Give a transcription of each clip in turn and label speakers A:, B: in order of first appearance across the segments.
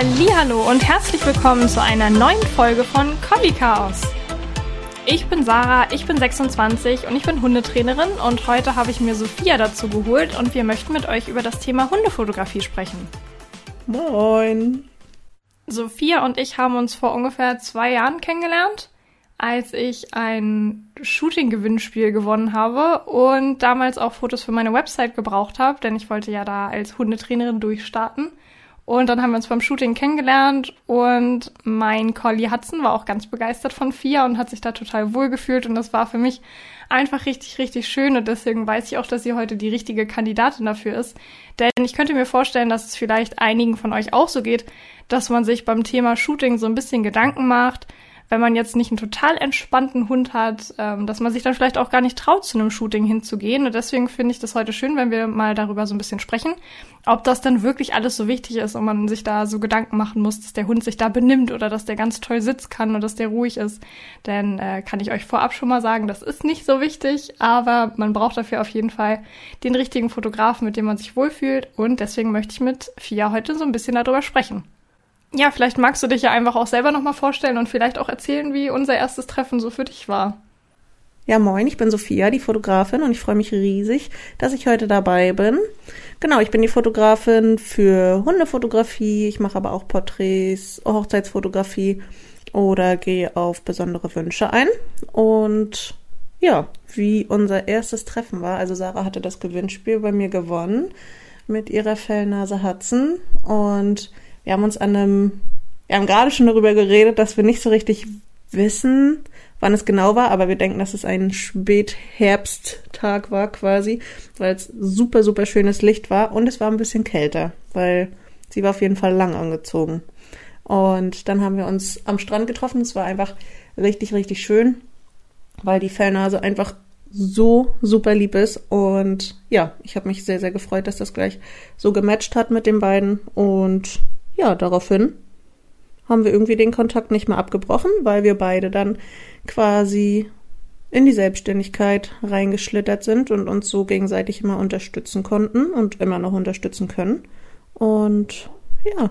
A: Hallo und herzlich willkommen zu einer neuen Folge von Collie Chaos. Ich bin Sarah, ich bin 26 und ich bin Hundetrainerin und heute habe ich mir Sophia dazu geholt und wir möchten mit euch über das Thema Hundefotografie sprechen.
B: Moin.
A: Sophia und ich haben uns vor ungefähr zwei Jahren kennengelernt, als ich ein Shooting-Gewinnspiel gewonnen habe und damals auch Fotos für meine Website gebraucht habe, denn ich wollte ja da als Hundetrainerin durchstarten. Und dann haben wir uns beim Shooting kennengelernt und mein Collie Hudson war auch ganz begeistert von Fia und hat sich da total wohl gefühlt und das war für mich einfach richtig, richtig schön und deswegen weiß ich auch, dass sie heute die richtige Kandidatin dafür ist. Denn ich könnte mir vorstellen, dass es vielleicht einigen von euch auch so geht, dass man sich beim Thema Shooting so ein bisschen Gedanken macht, wenn man jetzt nicht einen total entspannten Hund hat, ähm, dass man sich dann vielleicht auch gar nicht traut, zu einem Shooting hinzugehen. Und deswegen finde ich das heute schön, wenn wir mal darüber so ein bisschen sprechen, ob das dann wirklich alles so wichtig ist und man sich da so Gedanken machen muss, dass der Hund sich da benimmt oder dass der ganz toll sitzen kann und dass der ruhig ist. Denn äh, kann ich euch vorab schon mal sagen, das ist nicht so wichtig, aber man braucht dafür auf jeden Fall den richtigen Fotografen, mit dem man sich wohlfühlt. Und deswegen möchte ich mit Fia heute so ein bisschen darüber sprechen ja, vielleicht magst du dich ja einfach auch selber nochmal vorstellen und vielleicht auch erzählen, wie unser erstes Treffen so für dich war.
B: Ja, moin, ich bin Sophia, die Fotografin, und ich freue mich riesig, dass ich heute dabei bin. Genau, ich bin die Fotografin für Hundefotografie, ich mache aber auch Porträts, Hochzeitsfotografie oder gehe auf besondere Wünsche ein. Und ja, wie unser erstes Treffen war, also Sarah hatte das Gewinnspiel bei mir gewonnen mit ihrer Fellnase Hudson und wir haben uns an einem, wir haben gerade schon darüber geredet, dass wir nicht so richtig wissen, wann es genau war, aber wir denken, dass es ein Spätherbsttag war quasi, weil es super, super schönes Licht war und es war ein bisschen kälter, weil sie war auf jeden Fall lang angezogen. Und dann haben wir uns am Strand getroffen. Es war einfach richtig, richtig schön, weil die Fellnase einfach so super lieb ist. Und ja, ich habe mich sehr, sehr gefreut, dass das gleich so gematcht hat mit den beiden. Und ja, daraufhin haben wir irgendwie den Kontakt nicht mehr abgebrochen, weil wir beide dann quasi in die Selbstständigkeit reingeschlittert sind und uns so gegenseitig immer unterstützen konnten und immer noch unterstützen können. Und ja,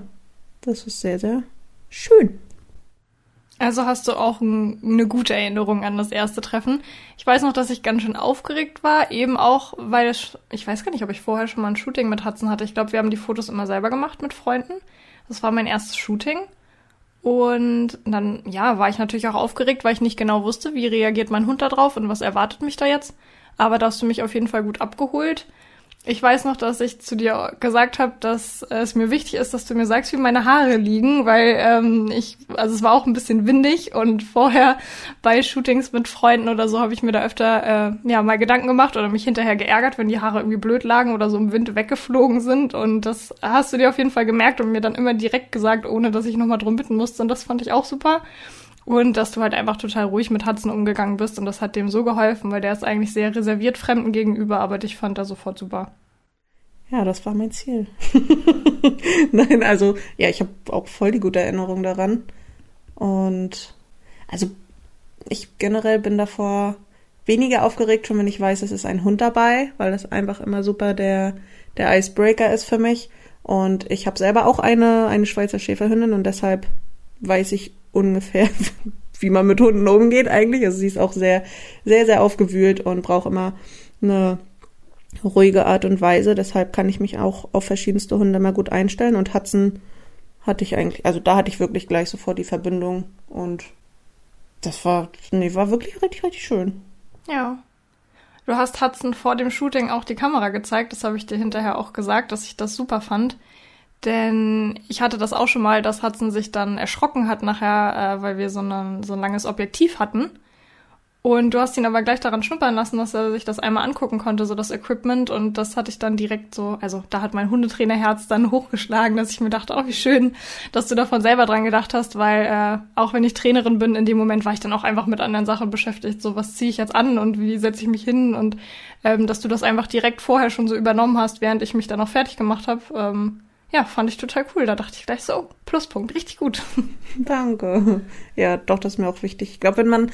B: das ist sehr, sehr schön.
A: Also hast du auch ein, eine gute Erinnerung an das erste Treffen. Ich weiß noch, dass ich ganz schön aufgeregt war, eben auch, weil ich weiß gar nicht, ob ich vorher schon mal ein Shooting mit Hudson hatte. Ich glaube, wir haben die Fotos immer selber gemacht mit Freunden. Das war mein erstes Shooting. Und dann, ja, war ich natürlich auch aufgeregt, weil ich nicht genau wusste, wie reagiert mein Hund da drauf und was erwartet mich da jetzt. Aber da hast du mich auf jeden Fall gut abgeholt. Ich weiß noch, dass ich zu dir gesagt habe, dass es mir wichtig ist, dass du mir sagst, wie meine Haare liegen, weil ähm, ich, also es war auch ein bisschen windig und vorher bei Shootings mit Freunden oder so habe ich mir da öfter äh, ja mal Gedanken gemacht oder mich hinterher geärgert, wenn die Haare irgendwie blöd lagen oder so im Wind weggeflogen sind und das hast du dir auf jeden Fall gemerkt und mir dann immer direkt gesagt, ohne dass ich nochmal drum bitten musste und das fand ich auch super. Und dass du halt einfach total ruhig mit Hudson umgegangen bist und das hat dem so geholfen, weil der ist eigentlich sehr reserviert Fremden gegenüber, aber dich fand er sofort super.
B: Ja, das war mein Ziel. Nein, also ja, ich habe auch voll die gute Erinnerung daran. Und also ich generell bin davor weniger aufgeregt, schon wenn ich weiß, es ist ein Hund dabei, weil das einfach immer super der, der Icebreaker ist für mich. Und ich habe selber auch eine, eine Schweizer Schäferhündin und deshalb weiß ich ungefähr, wie man mit Hunden umgeht eigentlich. Also sie ist auch sehr, sehr, sehr aufgewühlt und braucht immer eine ruhige Art und Weise. Deshalb kann ich mich auch auf verschiedenste Hunde mal gut einstellen. Und Hudson hatte ich eigentlich, also da hatte ich wirklich gleich sofort die Verbindung und das war, nee, war wirklich richtig, richtig schön.
A: Ja. Du hast Hudson vor dem Shooting auch die Kamera gezeigt. Das habe ich dir hinterher auch gesagt, dass ich das super fand. Denn ich hatte das auch schon mal, dass Hudson sich dann erschrocken hat nachher, äh, weil wir so, eine, so ein langes Objektiv hatten. Und du hast ihn aber gleich daran schnuppern lassen, dass er sich das einmal angucken konnte, so das Equipment. Und das hatte ich dann direkt so, also da hat mein Hundetrainerherz dann hochgeschlagen, dass ich mir dachte, oh, wie schön, dass du davon selber dran gedacht hast, weil äh, auch wenn ich Trainerin bin, in dem Moment war ich dann auch einfach mit anderen Sachen beschäftigt. So, was ziehe ich jetzt an und wie setze ich mich hin? Und ähm, dass du das einfach direkt vorher schon so übernommen hast, während ich mich dann auch fertig gemacht habe. Ähm, ja, fand ich total cool. Da dachte ich gleich so, oh, Pluspunkt, richtig gut.
B: Danke. Ja, doch, das ist mir auch wichtig. Ich glaube, wenn man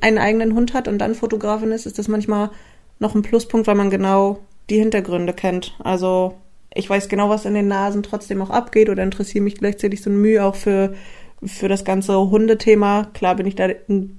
B: einen eigenen Hund hat und dann Fotografin ist, ist das manchmal noch ein Pluspunkt, weil man genau die Hintergründe kennt. Also ich weiß genau, was in den Nasen trotzdem auch abgeht oder interessiere mich gleichzeitig so ein Mühe auch für, für das ganze Hundethema. Klar bin ich da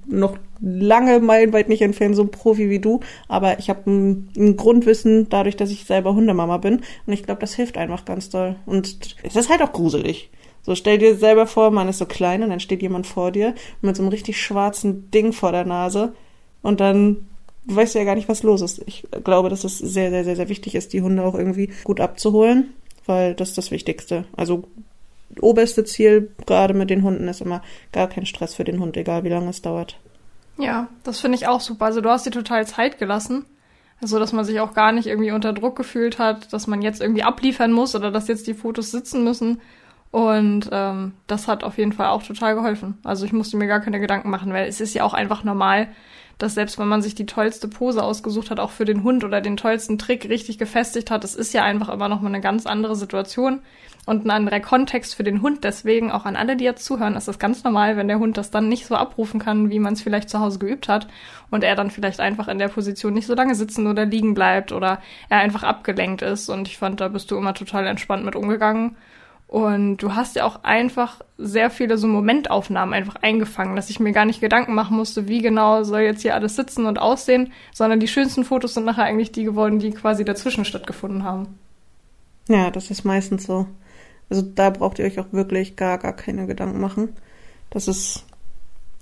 B: noch lange meilenweit nicht entfernt, so ein Profi wie du, aber ich habe ein, ein, Grundwissen dadurch, dass ich selber Hundemama bin und ich glaube, das hilft einfach ganz doll. Und es ist halt auch gruselig. So stell dir selber vor, man ist so klein und dann steht jemand vor dir mit so einem richtig schwarzen Ding vor der Nase und dann weißt du ja gar nicht, was los ist. Ich glaube, dass es sehr, sehr, sehr, sehr wichtig ist, die Hunde auch irgendwie gut abzuholen, weil das ist das Wichtigste. Also oberste Ziel gerade mit den Hunden ist immer gar kein Stress für den Hund, egal wie lange es dauert.
A: Ja, das finde ich auch super. Also du hast dir total Zeit gelassen. Also, dass man sich auch gar nicht irgendwie unter Druck gefühlt hat, dass man jetzt irgendwie abliefern muss oder dass jetzt die Fotos sitzen müssen. Und ähm, das hat auf jeden Fall auch total geholfen. Also ich musste mir gar keine Gedanken machen, weil es ist ja auch einfach normal, dass selbst wenn man sich die tollste Pose ausgesucht hat, auch für den Hund oder den tollsten Trick richtig gefestigt hat, das ist ja einfach immer noch mal eine ganz andere Situation und ein anderer Kontext für den Hund. Deswegen auch an alle, die jetzt zuhören, ist das ganz normal, wenn der Hund das dann nicht so abrufen kann, wie man es vielleicht zu Hause geübt hat und er dann vielleicht einfach in der Position nicht so lange sitzen oder liegen bleibt oder er einfach abgelenkt ist. Und ich fand, da bist du immer total entspannt mit umgegangen. Und du hast ja auch einfach sehr viele so Momentaufnahmen einfach eingefangen, dass ich mir gar nicht Gedanken machen musste, wie genau soll jetzt hier alles sitzen und aussehen, sondern die schönsten Fotos sind nachher eigentlich die geworden, die quasi dazwischen stattgefunden haben.
B: Ja, das ist meistens so. Also da braucht ihr euch auch wirklich gar, gar keine Gedanken machen. Das ist,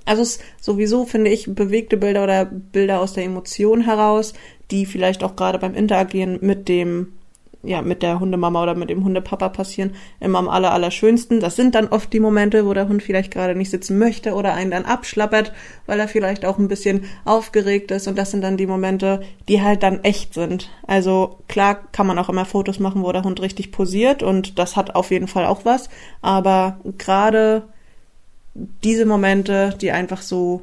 B: also es sowieso finde ich bewegte Bilder oder Bilder aus der Emotion heraus, die vielleicht auch gerade beim Interagieren mit dem ja, mit der Hundemama oder mit dem Hundepapa passieren, immer am aller, allerschönsten. Das sind dann oft die Momente, wo der Hund vielleicht gerade nicht sitzen möchte oder einen dann abschlappert, weil er vielleicht auch ein bisschen aufgeregt ist. Und das sind dann die Momente, die halt dann echt sind. Also klar kann man auch immer Fotos machen, wo der Hund richtig posiert und das hat auf jeden Fall auch was. Aber gerade diese Momente, die einfach so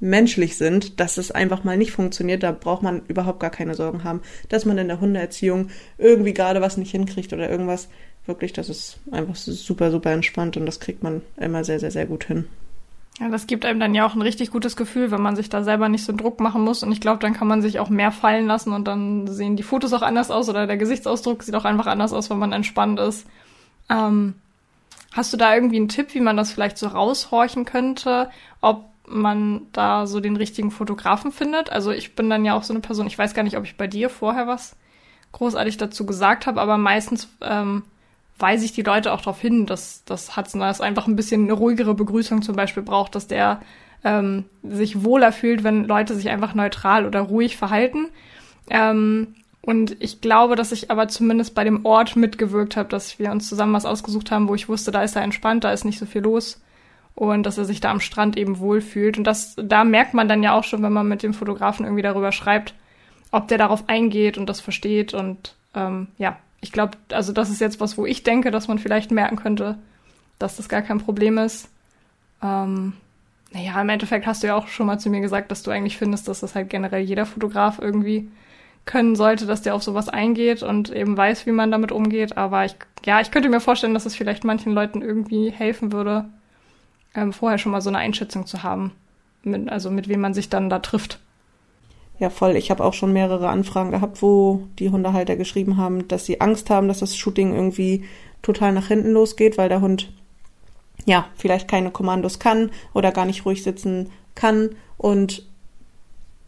B: menschlich sind, dass es einfach mal nicht funktioniert, da braucht man überhaupt gar keine Sorgen haben, dass man in der Hundeerziehung irgendwie gerade was nicht hinkriegt oder irgendwas. Wirklich, das ist einfach super, super entspannt und das kriegt man immer sehr, sehr, sehr gut hin.
A: Ja, das gibt einem dann ja auch ein richtig gutes Gefühl, wenn man sich da selber nicht so einen Druck machen muss. Und ich glaube, dann kann man sich auch mehr fallen lassen und dann sehen die Fotos auch anders aus oder der Gesichtsausdruck sieht auch einfach anders aus, wenn man entspannt ist. Ähm, hast du da irgendwie einen Tipp, wie man das vielleicht so raushorchen könnte, ob man da so den richtigen Fotografen findet. Also ich bin dann ja auch so eine Person, ich weiß gar nicht, ob ich bei dir vorher was großartig dazu gesagt habe, aber meistens ähm, weise ich die Leute auch darauf hin, dass das Hudson das einfach ein bisschen eine ruhigere Begrüßung zum Beispiel braucht, dass der ähm, sich wohler fühlt, wenn Leute sich einfach neutral oder ruhig verhalten. Ähm, und ich glaube, dass ich aber zumindest bei dem Ort mitgewirkt habe, dass wir uns zusammen was ausgesucht haben, wo ich wusste, da ist er entspannt, da ist nicht so viel los und dass er sich da am Strand eben wohlfühlt. Und das, da merkt man dann ja auch schon, wenn man mit dem Fotografen irgendwie darüber schreibt, ob der darauf eingeht und das versteht. Und ähm, ja, ich glaube, also das ist jetzt was, wo ich denke, dass man vielleicht merken könnte, dass das gar kein Problem ist. Ähm, naja, im Endeffekt hast du ja auch schon mal zu mir gesagt, dass du eigentlich findest, dass das halt generell jeder Fotograf irgendwie können sollte, dass der auf sowas eingeht und eben weiß, wie man damit umgeht. Aber ich, ja, ich könnte mir vorstellen, dass es vielleicht manchen Leuten irgendwie helfen würde, ähm, vorher schon mal so eine Einschätzung zu haben, mit, also mit wem man sich dann da trifft.
B: Ja, voll. Ich habe auch schon mehrere Anfragen gehabt, wo die Hundehalter geschrieben haben, dass sie Angst haben, dass das Shooting irgendwie total nach hinten losgeht, weil der Hund ja vielleicht keine Kommandos kann oder gar nicht ruhig sitzen kann. Und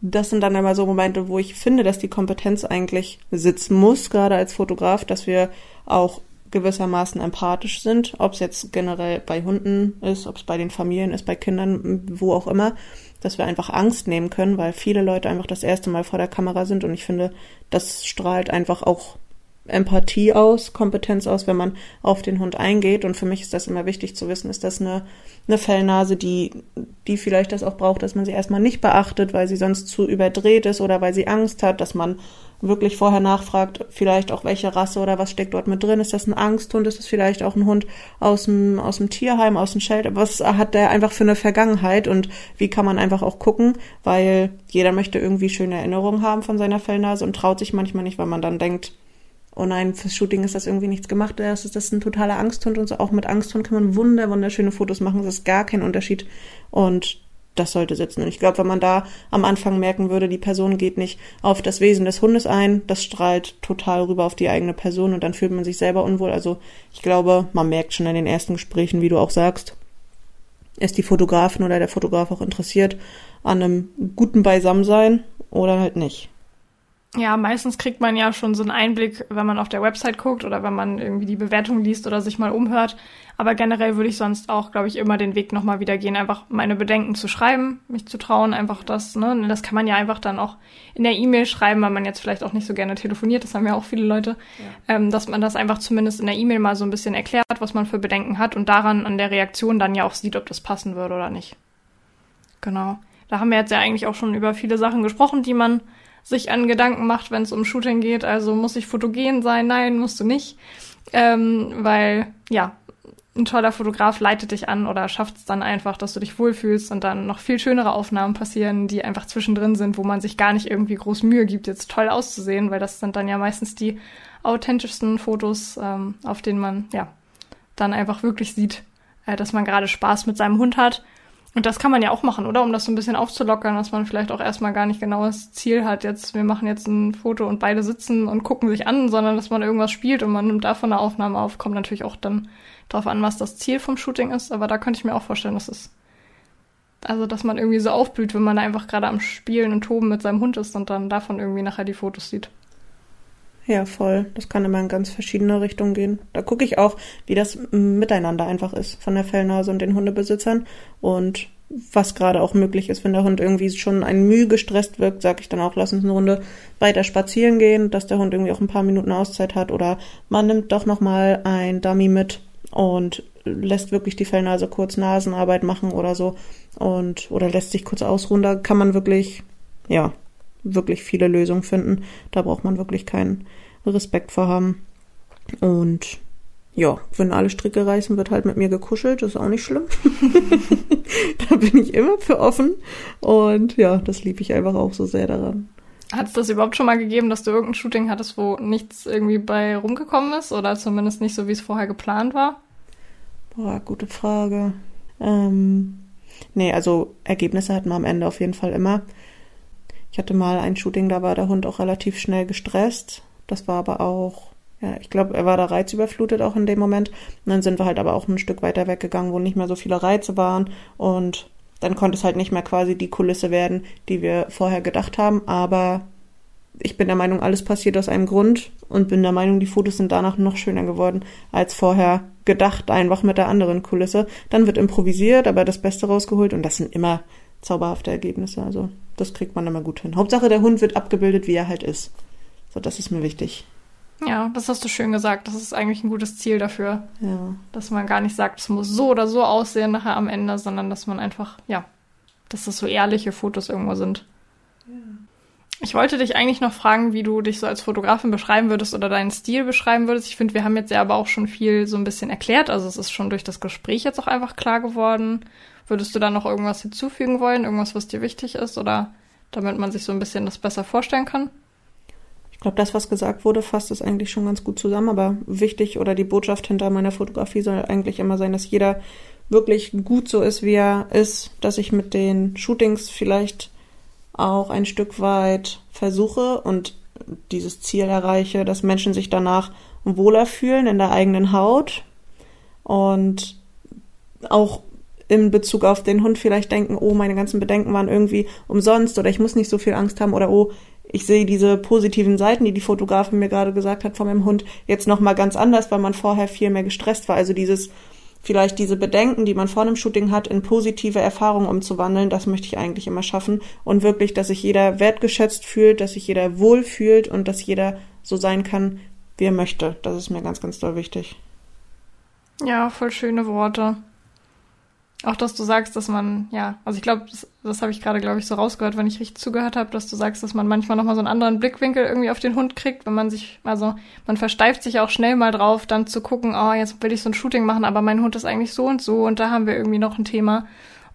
B: das sind dann immer so Momente, wo ich finde, dass die Kompetenz eigentlich sitzen muss, gerade als Fotograf, dass wir auch gewissermaßen empathisch sind, ob es jetzt generell bei Hunden ist, ob es bei den Familien ist, bei Kindern, wo auch immer, dass wir einfach Angst nehmen können, weil viele Leute einfach das erste Mal vor der Kamera sind und ich finde, das strahlt einfach auch Empathie aus, Kompetenz aus, wenn man auf den Hund eingeht. Und für mich ist das immer wichtig zu wissen, ist das eine, eine Fellnase, die, die vielleicht das auch braucht, dass man sie erstmal nicht beachtet, weil sie sonst zu überdreht ist oder weil sie Angst hat, dass man wirklich vorher nachfragt, vielleicht auch welche Rasse oder was steckt dort mit drin. Ist das ein Angsthund? Ist das vielleicht auch ein Hund aus dem, aus dem Tierheim, aus dem Shelter? Was hat der einfach für eine Vergangenheit und wie kann man einfach auch gucken? Weil jeder möchte irgendwie schöne Erinnerungen haben von seiner Fellnase und traut sich manchmal nicht, weil man dann denkt, oh nein, fürs Shooting ist das irgendwie nichts gemacht. Das ist das ein totaler Angsthund und so. Auch mit Angsthund kann man wunder, wunderschöne Fotos machen. Das ist gar kein Unterschied. Und das sollte sitzen. Und ich glaube, wenn man da am Anfang merken würde, die Person geht nicht auf das Wesen des Hundes ein, das strahlt total rüber auf die eigene Person und dann fühlt man sich selber unwohl. Also ich glaube, man merkt schon in den ersten Gesprächen, wie du auch sagst, ist die Fotografin oder der Fotograf auch interessiert an einem guten Beisammensein oder halt nicht.
A: Ja, meistens kriegt man ja schon so einen Einblick, wenn man auf der Website guckt oder wenn man irgendwie die Bewertung liest oder sich mal umhört. Aber generell würde ich sonst auch, glaube ich, immer den Weg nochmal wieder gehen, einfach meine Bedenken zu schreiben, mich zu trauen, einfach das, ne, das kann man ja einfach dann auch in der E-Mail schreiben, weil man jetzt vielleicht auch nicht so gerne telefoniert, das haben ja auch viele Leute, ja. ähm, dass man das einfach zumindest in der E-Mail mal so ein bisschen erklärt, was man für Bedenken hat und daran an der Reaktion dann ja auch sieht, ob das passen würde oder nicht. Genau. Da haben wir jetzt ja eigentlich auch schon über viele Sachen gesprochen, die man sich an Gedanken macht, wenn es um Shooting geht. Also muss ich fotogen sein? Nein, musst du nicht. Ähm, weil, ja, ein toller Fotograf leitet dich an oder schafft es dann einfach, dass du dich wohlfühlst und dann noch viel schönere Aufnahmen passieren, die einfach zwischendrin sind, wo man sich gar nicht irgendwie groß Mühe gibt, jetzt toll auszusehen, weil das sind dann ja meistens die authentischsten Fotos, ähm, auf denen man ja dann einfach wirklich sieht, äh, dass man gerade Spaß mit seinem Hund hat und das kann man ja auch machen, oder? Um das so ein bisschen aufzulockern, dass man vielleicht auch erstmal gar nicht genau das Ziel hat, jetzt, wir machen jetzt ein Foto und beide sitzen und gucken sich an, sondern dass man irgendwas spielt und man nimmt davon eine Aufnahme auf. Kommt natürlich auch dann drauf an, was das Ziel vom Shooting ist, aber da könnte ich mir auch vorstellen, dass es, also, dass man irgendwie so aufblüht, wenn man einfach gerade am Spielen und Toben mit seinem Hund ist und dann davon irgendwie nachher die Fotos sieht.
B: Ja, voll. Das kann immer in ganz verschiedene Richtungen gehen. Da gucke ich auch, wie das miteinander einfach ist von der Fellnase und den Hundebesitzern und was gerade auch möglich ist, wenn der Hund irgendwie schon ein Mühe gestresst wirkt, sage ich dann auch, lass uns eine Runde weiter spazieren gehen, dass der Hund irgendwie auch ein paar Minuten Auszeit hat oder man nimmt doch noch mal ein Dummy mit und lässt wirklich die Fellnase kurz Nasenarbeit machen oder so und oder lässt sich kurz ausruhen. Da kann man wirklich ja wirklich viele Lösungen finden. Da braucht man wirklich keinen Respekt vor haben. Und ja, wenn alle Stricke reißen, wird halt mit mir gekuschelt, das ist auch nicht schlimm. da bin ich immer für offen. Und ja, das liebe ich einfach auch so sehr daran.
A: Hat es das überhaupt schon mal gegeben, dass du irgendein Shooting hattest, wo nichts irgendwie bei rumgekommen ist? Oder zumindest nicht so, wie es vorher geplant war?
B: Boah, gute Frage. Ähm, nee, also Ergebnisse hatten wir am Ende auf jeden Fall immer. Ich hatte mal ein Shooting, da war der Hund auch relativ schnell gestresst. Das war aber auch, ja, ich glaube, er war da reizüberflutet auch in dem Moment. Und dann sind wir halt aber auch ein Stück weiter weggegangen, wo nicht mehr so viele Reize waren. Und dann konnte es halt nicht mehr quasi die Kulisse werden, die wir vorher gedacht haben. Aber ich bin der Meinung, alles passiert aus einem Grund und bin der Meinung, die Fotos sind danach noch schöner geworden als vorher gedacht, einfach mit der anderen Kulisse. Dann wird improvisiert, aber das Beste rausgeholt und das sind immer zauberhafte Ergebnisse. Also das kriegt man immer gut hin. Hauptsache, der Hund wird abgebildet, wie er halt ist. So, das ist mir wichtig.
A: Ja, das hast du schön gesagt. Das ist eigentlich ein gutes Ziel dafür.
B: Ja.
A: Dass man gar nicht sagt, es muss so oder so aussehen nachher am Ende, sondern dass man einfach, ja, dass das so ehrliche Fotos irgendwo sind. Ja. Ich wollte dich eigentlich noch fragen, wie du dich so als Fotografin beschreiben würdest oder deinen Stil beschreiben würdest. Ich finde, wir haben jetzt ja aber auch schon viel so ein bisschen erklärt. Also es ist schon durch das Gespräch jetzt auch einfach klar geworden. Würdest du da noch irgendwas hinzufügen wollen? Irgendwas, was dir wichtig ist? Oder damit man sich so ein bisschen das besser vorstellen kann?
B: Ich glaube, das, was gesagt wurde, fasst es eigentlich schon ganz gut zusammen. Aber wichtig oder die Botschaft hinter meiner Fotografie soll eigentlich immer sein, dass jeder wirklich gut so ist, wie er ist. Dass ich mit den Shootings vielleicht auch ein Stück weit versuche und dieses Ziel erreiche, dass Menschen sich danach wohler fühlen in der eigenen Haut und auch in Bezug auf den Hund vielleicht denken, oh, meine ganzen Bedenken waren irgendwie umsonst oder ich muss nicht so viel Angst haben oder oh, ich sehe diese positiven Seiten, die die Fotografin mir gerade gesagt hat von meinem Hund, jetzt noch mal ganz anders, weil man vorher viel mehr gestresst war. Also dieses vielleicht diese Bedenken, die man vor einem Shooting hat, in positive Erfahrungen umzuwandeln, das möchte ich eigentlich immer schaffen. Und wirklich, dass sich jeder wertgeschätzt fühlt, dass sich jeder wohl fühlt und dass jeder so sein kann, wie er möchte. Das ist mir ganz, ganz doll wichtig.
A: Ja, voll schöne Worte. Auch, dass du sagst, dass man, ja, also ich glaube, das, das habe ich gerade, glaube ich, so rausgehört, wenn ich richtig zugehört habe, dass du sagst, dass man manchmal nochmal so einen anderen Blickwinkel irgendwie auf den Hund kriegt, wenn man sich, also man versteift sich auch schnell mal drauf, dann zu gucken, oh, jetzt will ich so ein Shooting machen, aber mein Hund ist eigentlich so und so und da haben wir irgendwie noch ein Thema.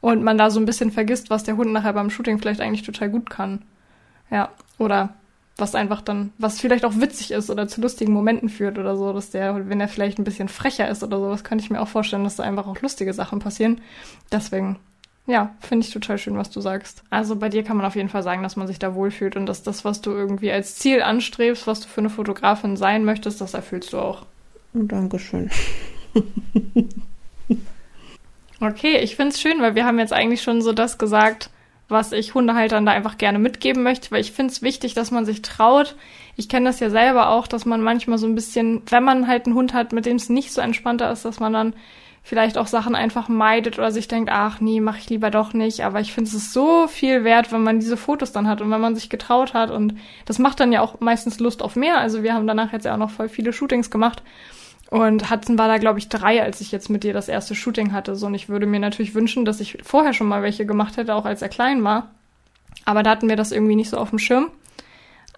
A: Und man da so ein bisschen vergisst, was der Hund nachher beim Shooting vielleicht eigentlich total gut kann. Ja, oder was einfach dann, was vielleicht auch witzig ist oder zu lustigen Momenten führt oder so, dass der, wenn er vielleicht ein bisschen frecher ist oder so, das könnte ich mir auch vorstellen, dass da einfach auch lustige Sachen passieren. Deswegen Ja, finde ich total schön, was du sagst. Also bei dir kann man auf jeden Fall sagen, dass man sich da wohlfühlt und dass das, was du irgendwie als Ziel anstrebst, was du für eine Fotografin sein möchtest, das erfüllst du auch.
B: Dankeschön.
A: okay, ich finde es schön, weil wir haben jetzt eigentlich schon so das gesagt, was ich Hundehaltern da einfach gerne mitgeben möchte, weil ich finde es wichtig, dass man sich traut. Ich kenne das ja selber auch, dass man manchmal so ein bisschen, wenn man halt einen Hund hat, mit dem es nicht so entspannter ist, dass man dann vielleicht auch Sachen einfach meidet oder sich denkt, ach nee, mache ich lieber doch nicht. Aber ich finde es so viel wert, wenn man diese Fotos dann hat und wenn man sich getraut hat. Und das macht dann ja auch meistens Lust auf mehr. Also wir haben danach jetzt ja auch noch voll viele Shootings gemacht. Und Hudson war da, glaube ich, drei, als ich jetzt mit dir das erste Shooting hatte. So, und ich würde mir natürlich wünschen, dass ich vorher schon mal welche gemacht hätte, auch als er klein war. Aber da hatten wir das irgendwie nicht so auf dem Schirm.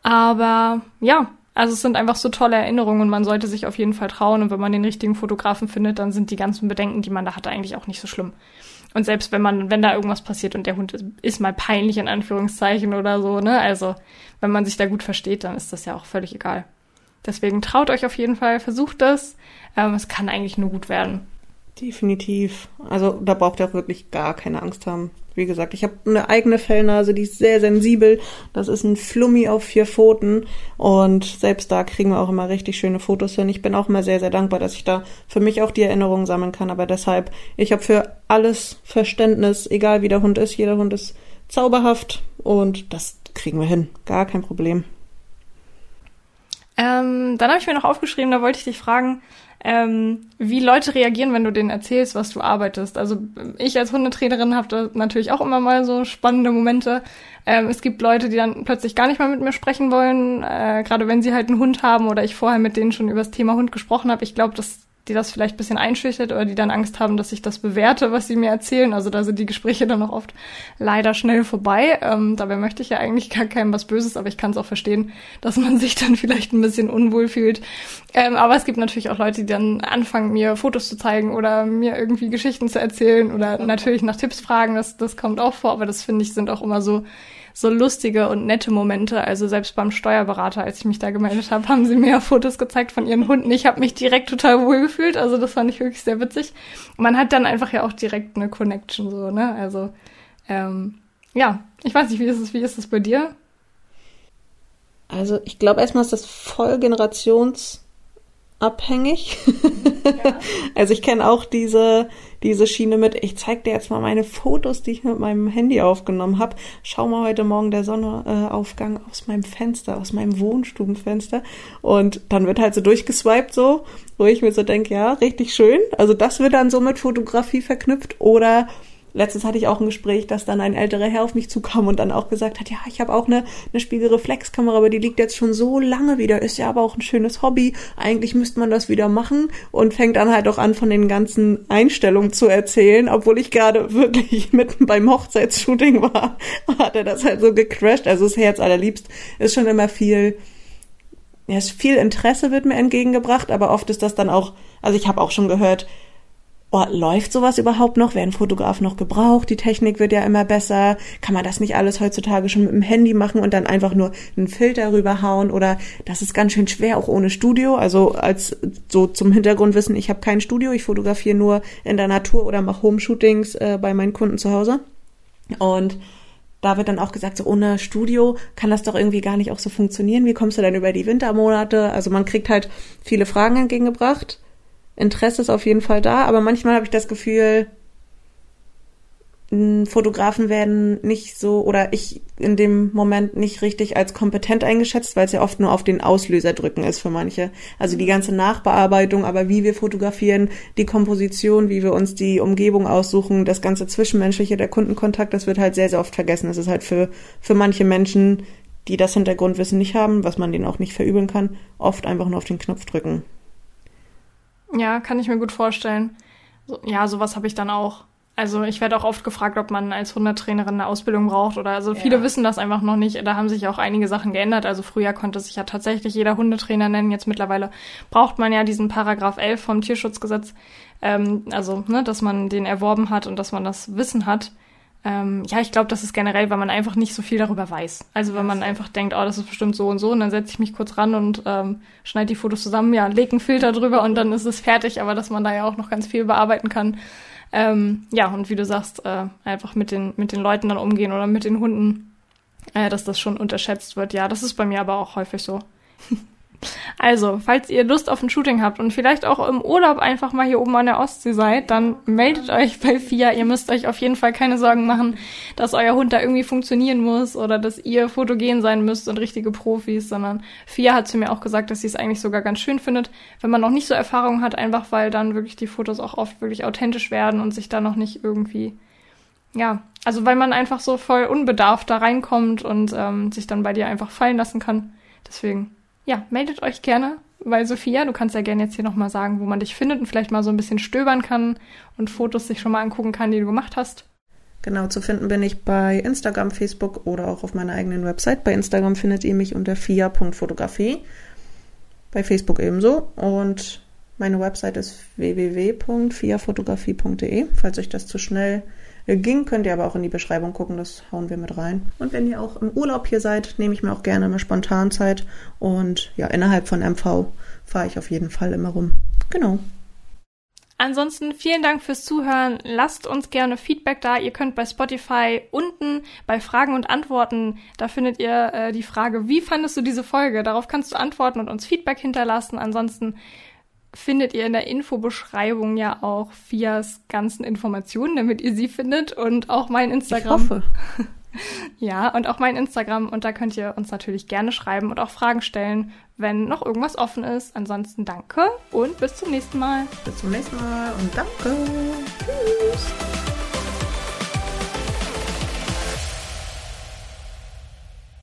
A: Aber ja, also es sind einfach so tolle Erinnerungen und man sollte sich auf jeden Fall trauen. Und wenn man den richtigen Fotografen findet, dann sind die ganzen Bedenken, die man da hatte, eigentlich auch nicht so schlimm. Und selbst wenn man, wenn da irgendwas passiert und der Hund ist, ist mal peinlich in Anführungszeichen oder so, ne? Also wenn man sich da gut versteht, dann ist das ja auch völlig egal. Deswegen traut euch auf jeden Fall, versucht das. Ähm, es kann eigentlich nur gut werden.
B: Definitiv. Also da braucht ihr auch wirklich gar keine Angst haben. Wie gesagt, ich habe eine eigene Fellnase, die ist sehr sensibel. Das ist ein Flummi auf vier Pfoten und selbst da kriegen wir auch immer richtig schöne Fotos hin. Ich bin auch immer sehr, sehr dankbar, dass ich da für mich auch die Erinnerungen sammeln kann. Aber deshalb, ich habe für alles Verständnis, egal wie der Hund ist. Jeder Hund ist zauberhaft und das kriegen wir hin. Gar kein Problem.
A: Ähm, dann habe ich mir noch aufgeschrieben, da wollte ich dich fragen, ähm, wie Leute reagieren, wenn du denen erzählst, was du arbeitest. Also ich als Hundetrainerin habe da natürlich auch immer mal so spannende Momente. Ähm, es gibt Leute, die dann plötzlich gar nicht mehr mit mir sprechen wollen, äh, gerade wenn sie halt einen Hund haben oder ich vorher mit denen schon über das Thema Hund gesprochen habe. Ich glaube, das die das vielleicht ein bisschen einschüchtert oder die dann Angst haben, dass ich das bewerte, was sie mir erzählen. Also da sind die Gespräche dann auch oft leider schnell vorbei. Ähm, dabei möchte ich ja eigentlich gar keinem was Böses, aber ich kann es auch verstehen, dass man sich dann vielleicht ein bisschen unwohl fühlt. Ähm, aber es gibt natürlich auch Leute, die dann anfangen, mir Fotos zu zeigen oder mir irgendwie Geschichten zu erzählen oder natürlich nach Tipps fragen. Das, das kommt auch vor, aber das finde ich sind auch immer so so lustige und nette Momente. Also selbst beim Steuerberater, als ich mich da gemeldet habe, haben sie mir Fotos gezeigt von ihren Hunden. Ich habe mich direkt total wohl gefühlt. Also das fand ich wirklich sehr witzig. Man hat dann einfach ja auch direkt eine Connection so, ne? Also ähm, ja, ich weiß nicht, wie ist es, wie ist es bei dir?
B: Also ich glaube erstmal ist das voll generations abhängig. Ja. also ich kenne auch diese, diese Schiene mit, ich zeig dir jetzt mal meine Fotos, die ich mit meinem Handy aufgenommen habe. Schau mal heute Morgen der Sonnenaufgang aus meinem Fenster, aus meinem Wohnstubenfenster. Und dann wird halt so durchgeswiped so, wo ich mir so denke, ja, richtig schön. Also das wird dann so mit Fotografie verknüpft. Oder letztens hatte ich auch ein Gespräch, dass dann ein älterer Herr auf mich zukam und dann auch gesagt hat, ja, ich habe auch eine, eine Spiegelreflexkamera, aber die liegt jetzt schon so lange wieder, ist ja aber auch ein schönes Hobby. Eigentlich müsste man das wieder machen und fängt dann halt auch an, von den ganzen Einstellungen zu erzählen, obwohl ich gerade wirklich mitten beim Hochzeitsshooting war, hat er das halt so gecrashed. Also das Herz allerliebst ist schon immer viel, ja, viel Interesse wird mir entgegengebracht, aber oft ist das dann auch, also ich habe auch schon gehört, oh, läuft sowas überhaupt noch? Werden Fotografen noch gebraucht? Die Technik wird ja immer besser. Kann man das nicht alles heutzutage schon mit dem Handy machen und dann einfach nur einen Filter rüberhauen? Oder das ist ganz schön schwer, auch ohne Studio. Also als so zum Hintergrundwissen, ich habe kein Studio, ich fotografiere nur in der Natur oder mache Home-Shootings äh, bei meinen Kunden zu Hause. Und da wird dann auch gesagt, so ohne Studio kann das doch irgendwie gar nicht auch so funktionieren. Wie kommst du denn über die Wintermonate? Also man kriegt halt viele Fragen entgegengebracht Interesse ist auf jeden Fall da, aber manchmal habe ich das Gefühl, Fotografen werden nicht so oder ich in dem Moment nicht richtig als kompetent eingeschätzt, weil es ja oft nur auf den Auslöser drücken ist für manche. Also die ganze Nachbearbeitung, aber wie wir fotografieren, die Komposition, wie wir uns die Umgebung aussuchen, das ganze Zwischenmenschliche, der Kundenkontakt, das wird halt sehr, sehr oft vergessen. Das ist halt für, für manche Menschen, die das Hintergrundwissen nicht haben, was man denen auch nicht verübeln kann, oft einfach nur auf den Knopf drücken.
A: Ja, kann ich mir gut vorstellen. So, ja, sowas habe ich dann auch. Also ich werde auch oft gefragt, ob man als Hundetrainerin eine Ausbildung braucht oder also viele ja. wissen das einfach noch nicht. Da haben sich auch einige Sachen geändert. Also früher konnte sich ja tatsächlich jeder Hundetrainer nennen. Jetzt mittlerweile braucht man ja diesen Paragraph 11 vom Tierschutzgesetz. Ähm, also, ne, dass man den erworben hat und dass man das Wissen hat. Ähm, ja, ich glaube, das ist generell, weil man einfach nicht so viel darüber weiß. Also wenn man einfach denkt, oh, das ist bestimmt so und so, und dann setze ich mich kurz ran und ähm, schneide die Fotos zusammen, ja, leg einen Filter drüber und dann ist es fertig, aber dass man da ja auch noch ganz viel bearbeiten kann. Ähm, ja, und wie du sagst, äh, einfach mit den, mit den Leuten dann umgehen oder mit den Hunden, äh, dass das schon unterschätzt wird. Ja, das ist bei mir aber auch häufig so. Also, falls ihr Lust auf ein Shooting habt und vielleicht auch im Urlaub einfach mal hier oben an der Ostsee seid, dann meldet euch bei FIA. Ihr müsst euch auf jeden Fall keine Sorgen machen, dass euer Hund da irgendwie funktionieren muss oder dass ihr fotogen sein müsst und richtige Profis, sondern FIA hat zu mir auch gesagt, dass sie es eigentlich sogar ganz schön findet, wenn man noch nicht so Erfahrung hat, einfach weil dann wirklich die Fotos auch oft wirklich authentisch werden und sich da noch nicht irgendwie ja, also weil man einfach so voll unbedarft da reinkommt und ähm, sich dann bei dir einfach fallen lassen kann. Deswegen ja, meldet euch gerne bei Sophia. Du kannst ja gerne jetzt hier nochmal sagen, wo man dich findet und vielleicht mal so ein bisschen stöbern kann und Fotos sich schon mal angucken kann, die du gemacht hast.
B: Genau, zu finden bin ich bei Instagram, Facebook oder auch auf meiner eigenen Website. Bei Instagram findet ihr mich unter fia.fotografie, bei Facebook ebenso und meine Website ist www.fiafotografie.de, falls euch das zu schnell ging, könnt ihr aber auch in die Beschreibung gucken, das hauen wir mit rein. Und wenn ihr auch im Urlaub hier seid, nehme ich mir auch gerne eine Spontanzeit und ja, innerhalb von MV fahre ich auf jeden Fall immer rum. Genau.
A: Ansonsten vielen Dank fürs Zuhören. Lasst uns gerne Feedback da. Ihr könnt bei Spotify unten bei Fragen und Antworten, da findet ihr äh, die Frage, wie fandest du diese Folge? Darauf kannst du antworten und uns Feedback hinterlassen. Ansonsten findet ihr in der Infobeschreibung ja auch Fias ganzen Informationen, damit ihr sie findet und auch mein Instagram.
B: Ich hoffe.
A: ja, und auch mein Instagram und da könnt ihr uns natürlich gerne schreiben und auch Fragen stellen, wenn noch irgendwas offen ist. Ansonsten danke und bis zum nächsten Mal.
B: Bis zum nächsten Mal und danke. Tschüss.